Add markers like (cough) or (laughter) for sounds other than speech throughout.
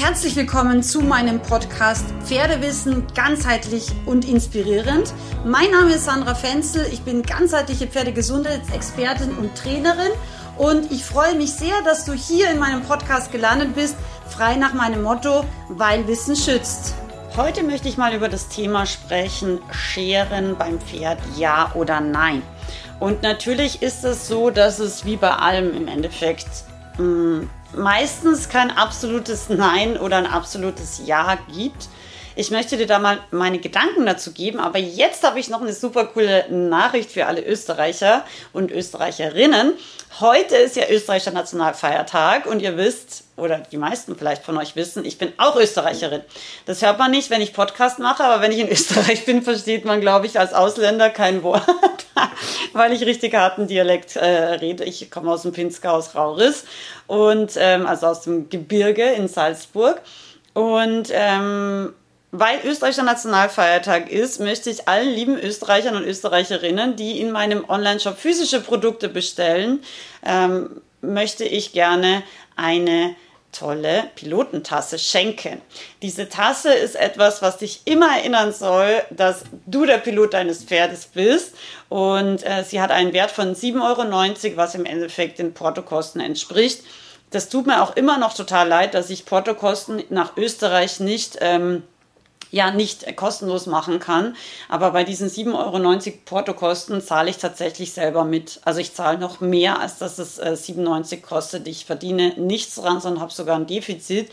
Herzlich willkommen zu meinem Podcast Pferdewissen ganzheitlich und inspirierend. Mein Name ist Sandra Fenzel, ich bin ganzheitliche Pferdegesundheitsexpertin und Trainerin und ich freue mich sehr, dass du hier in meinem Podcast gelandet bist, frei nach meinem Motto, weil Wissen schützt. Heute möchte ich mal über das Thema sprechen, Scheren beim Pferd, ja oder nein. Und natürlich ist es so, dass es wie bei allem im Endeffekt mh, mm, meistens kein absolutes Nein oder ein absolutes Ja gibt. Ich möchte dir da mal meine Gedanken dazu geben, aber jetzt habe ich noch eine super coole Nachricht für alle Österreicher und Österreicherinnen. Heute ist ja österreichischer Nationalfeiertag und ihr wisst, oder die meisten vielleicht von euch wissen, ich bin auch Österreicherin. Das hört man nicht, wenn ich Podcast mache, aber wenn ich in (laughs) Österreich bin, versteht man, glaube ich, als Ausländer kein Wort, (laughs) weil ich richtig harten Dialekt äh, rede. Ich komme aus dem Pinzgau, aus Rauris und ähm, also aus dem Gebirge in Salzburg. Und ähm, weil österreichischer Nationalfeiertag ist, möchte ich allen lieben Österreichern und Österreicherinnen, die in meinem Online-Shop physische Produkte bestellen, ähm, möchte ich gerne eine tolle Pilotentasse schenken. Diese Tasse ist etwas, was dich immer erinnern soll, dass du der Pilot deines Pferdes bist. Und äh, sie hat einen Wert von 7,90 Euro, was im Endeffekt den Portokosten entspricht. Das tut mir auch immer noch total leid, dass ich Portokosten nach Österreich nicht ähm, ja nicht kostenlos machen kann. Aber bei diesen 7,90 Euro Portokosten zahle ich tatsächlich selber mit. Also ich zahle noch mehr, als dass es äh, 97 kostet. Ich verdiene nichts dran, sondern habe sogar ein Defizit.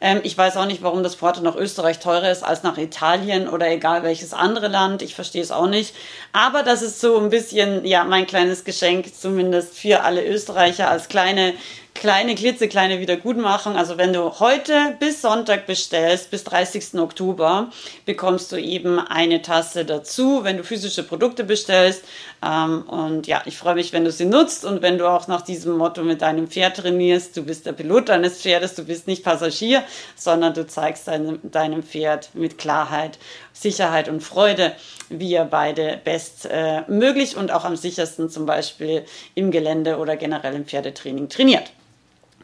Ähm, ich weiß auch nicht, warum das Porto nach Österreich teurer ist als nach Italien oder egal welches andere Land. Ich verstehe es auch nicht. Aber das ist so ein bisschen, ja, mein kleines Geschenk, zumindest für alle Österreicher als kleine kleine, klitzekleine Wiedergutmachung. Also wenn du heute bis Sonntag bestellst, bis 30. Oktober, bekommst du eben eine Tasse dazu, wenn du physische Produkte bestellst. Ähm, und ja, ich freue mich, wenn du sie nutzt und wenn du auch nach diesem Motto mit deinem Pferd trainierst. Du bist der Pilot deines Pferdes, du bist nicht Passagier, sondern du zeigst deinem, deinem Pferd mit Klarheit, Sicherheit und Freude, wie ihr beide bestmöglich äh, und auch am sichersten zum Beispiel im Gelände oder generell im Pferdetraining trainiert.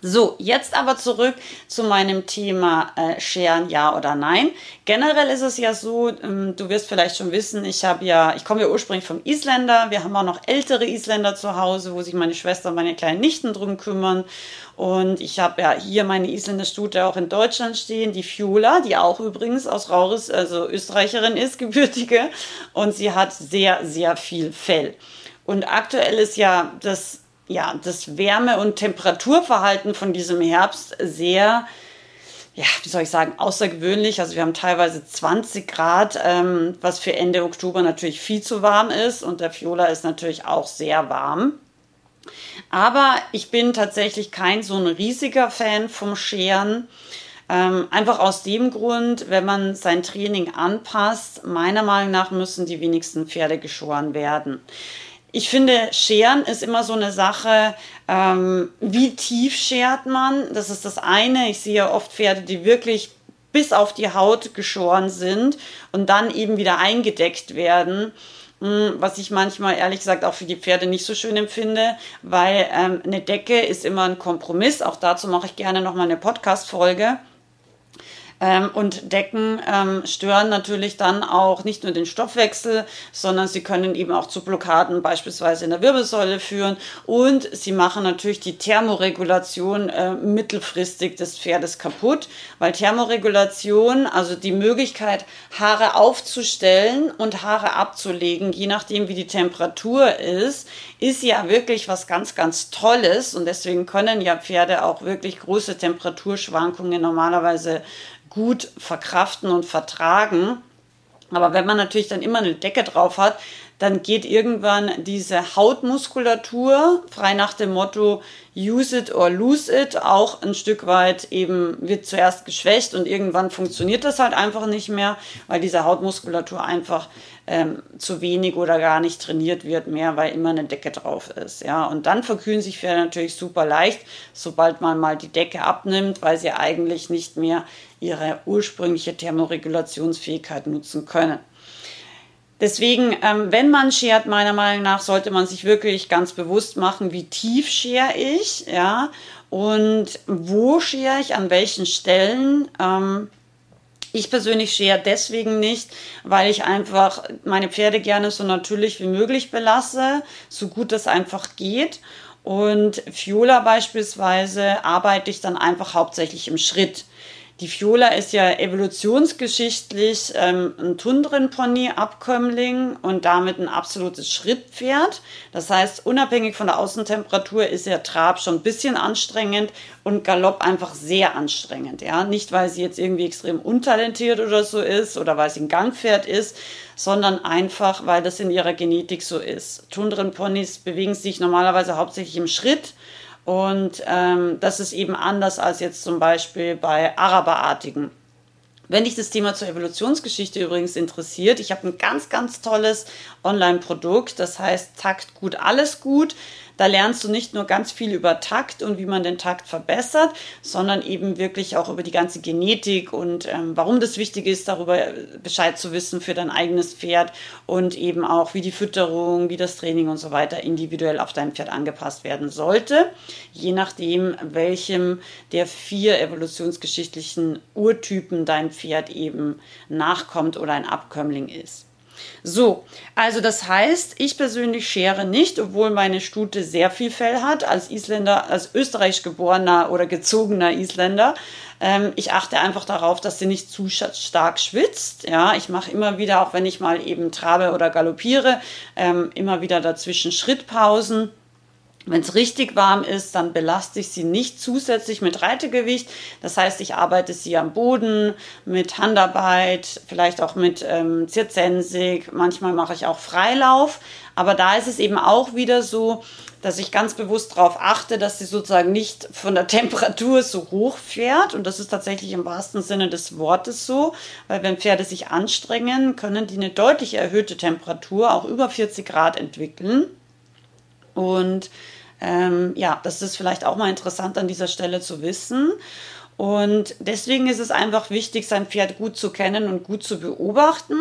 So, jetzt aber zurück zu meinem Thema äh, Scheren, ja oder nein. Generell ist es ja so, ähm, du wirst vielleicht schon wissen, ich habe ja, ich komme ja ursprünglich vom Isländer. Wir haben auch noch ältere Isländer zu Hause, wo sich meine Schwester und meine kleinen Nichten drum kümmern. Und ich habe ja hier meine Isländer-Stute auch in Deutschland stehen, die Fiola, die auch übrigens aus Rauris, also Österreicherin ist, (laughs) gebürtige. Und sie hat sehr, sehr viel Fell. Und aktuell ist ja das ja, das Wärme- und Temperaturverhalten von diesem Herbst sehr, ja, wie soll ich sagen, außergewöhnlich. Also wir haben teilweise 20 Grad, ähm, was für Ende Oktober natürlich viel zu warm ist. Und der Fiola ist natürlich auch sehr warm. Aber ich bin tatsächlich kein so ein riesiger Fan vom Scheren. Ähm, einfach aus dem Grund, wenn man sein Training anpasst, meiner Meinung nach müssen die wenigsten Pferde geschoren werden. Ich finde, Scheren ist immer so eine Sache, ähm, wie tief schert man? Das ist das eine. Ich sehe oft Pferde, die wirklich bis auf die Haut geschoren sind und dann eben wieder eingedeckt werden hm, was ich manchmal ehrlich gesagt auch für die Pferde nicht so schön empfinde, weil ähm, eine Decke ist immer ein Kompromiss. Auch dazu mache ich gerne nochmal eine Podcast-Folge. Ähm, und Decken ähm, stören natürlich dann auch nicht nur den Stoffwechsel, sondern sie können eben auch zu Blockaden beispielsweise in der Wirbelsäule führen. Und sie machen natürlich die Thermoregulation äh, mittelfristig des Pferdes kaputt, weil Thermoregulation, also die Möglichkeit, Haare aufzustellen und Haare abzulegen, je nachdem wie die Temperatur ist, ist ja wirklich was ganz, ganz Tolles. Und deswegen können ja Pferde auch wirklich große Temperaturschwankungen normalerweise gut verkraften und vertragen. Aber wenn man natürlich dann immer eine Decke drauf hat, dann geht irgendwann diese Hautmuskulatur, frei nach dem Motto use it or lose it, auch ein Stück weit eben wird zuerst geschwächt und irgendwann funktioniert das halt einfach nicht mehr, weil diese Hautmuskulatur einfach ähm, zu wenig oder gar nicht trainiert wird mehr, weil immer eine Decke drauf ist. Ja, und dann verkühlen sich Pferde natürlich super leicht, sobald man mal die Decke abnimmt, weil sie eigentlich nicht mehr ihre ursprüngliche Thermoregulationsfähigkeit nutzen können. Deswegen, ähm, wenn man schert, meiner Meinung nach, sollte man sich wirklich ganz bewusst machen, wie tief schere ich, ja, und wo schere ich, an welchen Stellen. Ähm, ich persönlich schere deswegen nicht, weil ich einfach meine Pferde gerne so natürlich wie möglich belasse, so gut das einfach geht. Und Fiola beispielsweise arbeite ich dann einfach hauptsächlich im Schritt. Die Fiola ist ja evolutionsgeschichtlich ähm, ein Tundrenpony-Abkömmling und damit ein absolutes Schrittpferd. Das heißt, unabhängig von der Außentemperatur ist der Trab schon ein bisschen anstrengend und Galopp einfach sehr anstrengend. Ja, nicht weil sie jetzt irgendwie extrem untalentiert oder so ist oder weil sie ein Gangpferd ist, sondern einfach, weil das in ihrer Genetik so ist. Tundrenponys bewegen sich normalerweise hauptsächlich im Schritt und ähm, das ist eben anders als jetzt zum Beispiel bei Araberartigen. Wenn dich das Thema zur Evolutionsgeschichte übrigens interessiert, ich habe ein ganz, ganz tolles Online-Produkt, das heißt Takt gut, alles gut. Da lernst du nicht nur ganz viel über Takt und wie man den Takt verbessert, sondern eben wirklich auch über die ganze Genetik und ähm, warum das wichtig ist, darüber Bescheid zu wissen für dein eigenes Pferd und eben auch, wie die Fütterung, wie das Training und so weiter individuell auf dein Pferd angepasst werden sollte, je nachdem, welchem der vier evolutionsgeschichtlichen Urtypen dein Pferd eben nachkommt oder ein Abkömmling ist. So, also das heißt, ich persönlich schere nicht, obwohl meine Stute sehr viel Fell hat, als Isländer, als österreichisch geborener oder gezogener Isländer. Ähm, ich achte einfach darauf, dass sie nicht zu stark schwitzt. Ja, ich mache immer wieder, auch wenn ich mal eben trabe oder galoppiere, ähm, immer wieder dazwischen Schrittpausen wenn es richtig warm ist, dann belaste ich sie nicht zusätzlich mit Reitegewicht. Das heißt, ich arbeite sie am Boden mit Handarbeit, vielleicht auch mit ähm, Zirzensig. Manchmal mache ich auch Freilauf. Aber da ist es eben auch wieder so, dass ich ganz bewusst darauf achte, dass sie sozusagen nicht von der (laughs) Temperatur so hoch fährt. Und das ist tatsächlich im wahrsten Sinne des Wortes so, weil wenn Pferde sich anstrengen, können die eine deutlich erhöhte Temperatur, auch über 40 Grad entwickeln. Und ähm, ja, das ist vielleicht auch mal interessant an dieser Stelle zu wissen. Und deswegen ist es einfach wichtig, sein Pferd gut zu kennen und gut zu beobachten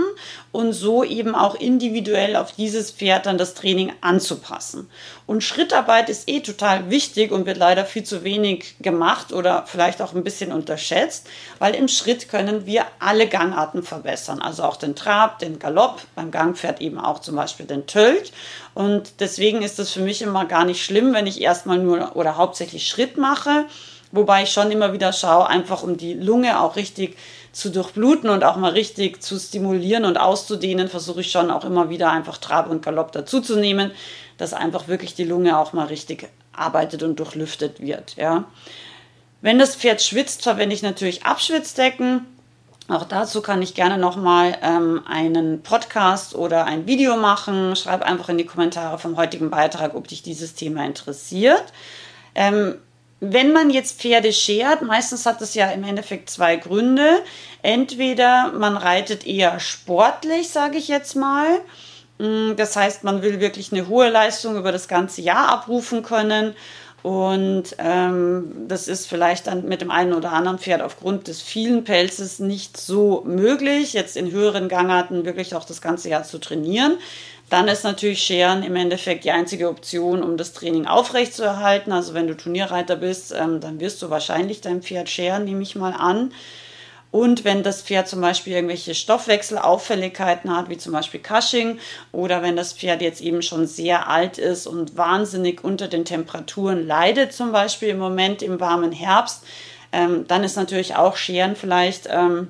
und so eben auch individuell auf dieses Pferd dann das Training anzupassen. Und Schrittarbeit ist eh total wichtig und wird leider viel zu wenig gemacht oder vielleicht auch ein bisschen unterschätzt, weil im Schritt können wir alle Gangarten verbessern. Also auch den Trab, den Galopp, beim Gangpferd eben auch zum Beispiel den Tölt. Und deswegen ist es für mich immer gar nicht schlimm, wenn ich erstmal nur oder hauptsächlich Schritt mache Wobei ich schon immer wieder schaue, einfach um die Lunge auch richtig zu durchbluten und auch mal richtig zu stimulieren und auszudehnen, versuche ich schon auch immer wieder einfach Trab und Galopp dazuzunehmen, dass einfach wirklich die Lunge auch mal richtig arbeitet und durchlüftet wird. Ja. Wenn das Pferd schwitzt, verwende ich natürlich Abschwitzdecken. Auch dazu kann ich gerne nochmal ähm, einen Podcast oder ein Video machen. Schreib einfach in die Kommentare vom heutigen Beitrag, ob dich dieses Thema interessiert. Ähm, wenn man jetzt Pferde schert, meistens hat es ja im Endeffekt zwei Gründe. Entweder man reitet eher sportlich, sage ich jetzt mal. Mm, das heißt, man will wirklich eine hohe Leistung über das ganze Jahr abrufen können. Und ähm, das ist vielleicht dann mit dem einen oder anderen Pferd aufgrund des vielen Pelzes nicht so möglich, jetzt in höheren Gangarten wirklich auch das ganze Jahr zu trainieren. Dann ist natürlich Scheren im Endeffekt die einzige Option, um das Training aufrechtzuerhalten. Also wenn du Turnierreiter bist, ähm, dann wirst du wahrscheinlich dein Pferd scheren, nehme ich mal an. Und wenn das Pferd zum Beispiel irgendwelche Stoffwechselauffälligkeiten hat, wie zum Beispiel Cushing, oder wenn das Pferd jetzt eben schon sehr alt ist und wahnsinnig unter den Temperaturen leidet, zum Beispiel im Moment im warmen Herbst, ähm, dann ist natürlich auch Scheren vielleicht ähm,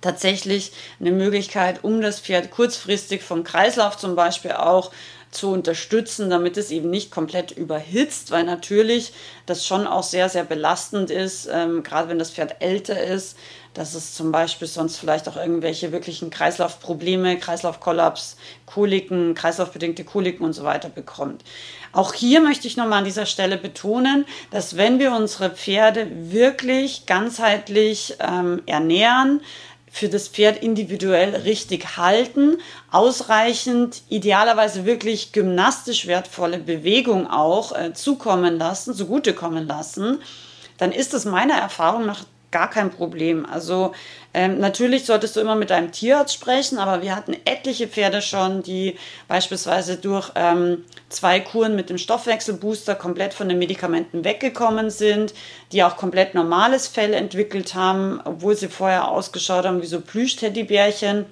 tatsächlich eine Möglichkeit, um das Pferd kurzfristig vom Kreislauf zum Beispiel auch zu unterstützen, damit es eben nicht komplett überhitzt, weil natürlich das schon auch sehr, sehr belastend ist, ähm, gerade wenn das Pferd älter ist, dass es zum Beispiel sonst vielleicht auch irgendwelche wirklichen Kreislaufprobleme, Kreislaufkollaps, Koliken, kreislaufbedingte Koliken und so weiter bekommt. Auch hier möchte ich nochmal an dieser Stelle betonen, dass wenn wir unsere Pferde wirklich ganzheitlich ähm, ernähren, für das Pferd individuell richtig halten, ausreichend, idealerweise wirklich gymnastisch wertvolle Bewegung auch äh, zukommen lassen, zugutekommen lassen, dann ist es meiner Erfahrung nach gar kein Problem. Also ähm, natürlich solltest du immer mit deinem Tierarzt sprechen, aber wir hatten etliche Pferde schon, die beispielsweise durch ähm, zwei Kuren mit dem Stoffwechselbooster komplett von den Medikamenten weggekommen sind, die auch komplett normales Fell entwickelt haben, obwohl sie vorher ausgeschaut haben wie so Plüschteddybärchen.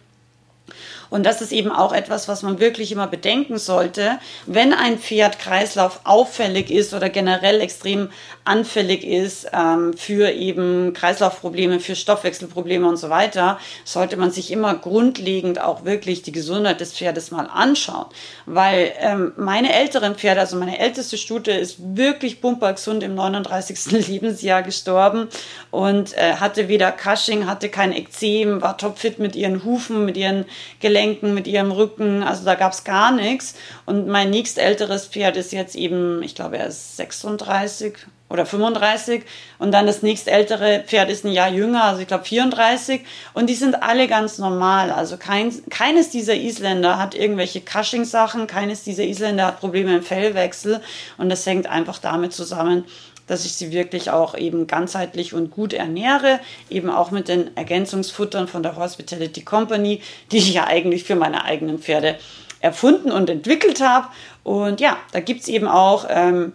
Und das ist eben auch etwas, was man wirklich immer bedenken sollte. Wenn ein Pferd Kreislauf auffällig ist oder generell extrem anfällig ist ähm, für eben Kreislaufprobleme, für Stoffwechselprobleme und so weiter, sollte man sich immer grundlegend auch wirklich die Gesundheit des Pferdes mal anschauen. Weil ähm, meine älteren Pferde, also meine älteste Stute, ist wirklich bumpergesund im 39. (laughs) Lebensjahr gestorben und äh, hatte weder Cushing, hatte kein Ekzem, war topfit mit ihren Hufen, mit ihren Gelenken, mit ihrem Rücken. Also da gab es gar nichts. Und mein nächstälteres Pferd ist jetzt eben, ich glaube, er ist 36 oder 35 und dann das nächstältere Pferd ist ein Jahr jünger, also ich glaube 34 und die sind alle ganz normal. Also kein, keines dieser Isländer hat irgendwelche Cushing-Sachen, keines dieser Isländer hat Probleme im Fellwechsel und das hängt einfach damit zusammen, dass ich sie wirklich auch eben ganzheitlich und gut ernähre, eben auch mit den Ergänzungsfuttern von der Hospitality Company, die ich ja eigentlich für meine eigenen Pferde erfunden und entwickelt habe. Und ja, da gibt's eben auch ähm,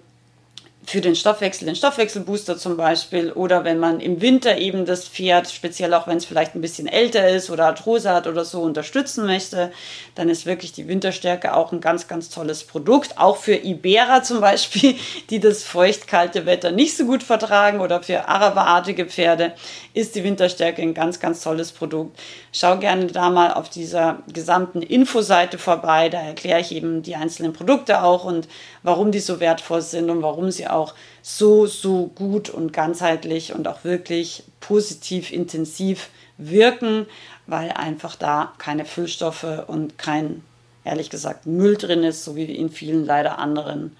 für den Stoffwechsel, den Stoffwechselbooster zum Beispiel, oder wenn man im Winter eben das Pferd, speziell auch wenn es vielleicht ein bisschen älter ist oder Arthrose hat oder so, unterstützen möchte, dann ist wirklich die Winterstärke auch ein ganz, ganz tolles Produkt. Auch für Iberer zum Beispiel, (laughs) die das feucht-kalte Wetter nicht so gut vertragen oder für araberartige Pferde ist die Winterstärke ein ganz, ganz tolles Produkt. Schau gerne da mal auf dieser gesamten Infoseite vorbei. Da erkläre ich eben die einzelnen Produkte auch und warum die so wertvoll sind und warum sie auch so, so gut und ganzheitlich und auch wirklich positiv, intensiv wirken, weil einfach da keine Füllstoffe und kein, ehrlich gesagt, Müll drin ist, so wie in vielen leider anderen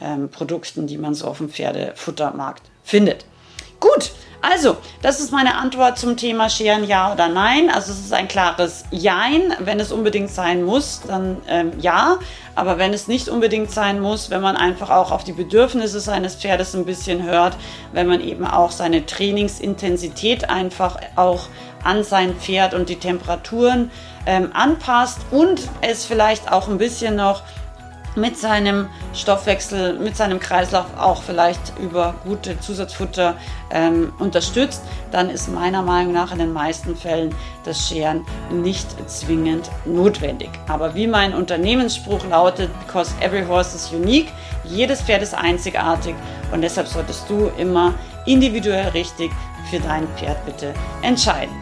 ähm, Produkten, die man so auf dem Pferdefuttermarkt findet. Gut, also, das ist meine Antwort zum Thema Scheren, ja oder nein. Also es ist ein klares Jein. Wenn es unbedingt sein muss, dann ähm, ja. Aber wenn es nicht unbedingt sein muss, wenn man einfach auch auf die Bedürfnisse seines Pferdes ein bisschen hört, wenn man eben auch seine Trainingsintensität einfach auch an sein Pferd und die Temperaturen ähm, anpasst und es vielleicht auch ein bisschen noch mit seinem Stoffwechsel, mit seinem Kreislauf auch vielleicht über gute Zusatzfutter ähm, unterstützt, dann ist meiner Meinung nach in den meisten Fällen das Scheren nicht zwingend notwendig. Aber wie mein Unternehmensspruch lautet, because every horse is unique, jedes Pferd ist einzigartig und deshalb solltest du immer individuell richtig für dein Pferd bitte entscheiden.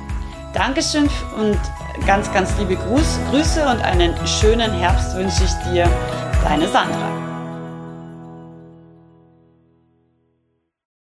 Dankeschön und ganz, ganz liebe Gruß, Grüße und einen schönen Herbst wünsche ich dir. Deine Sandra.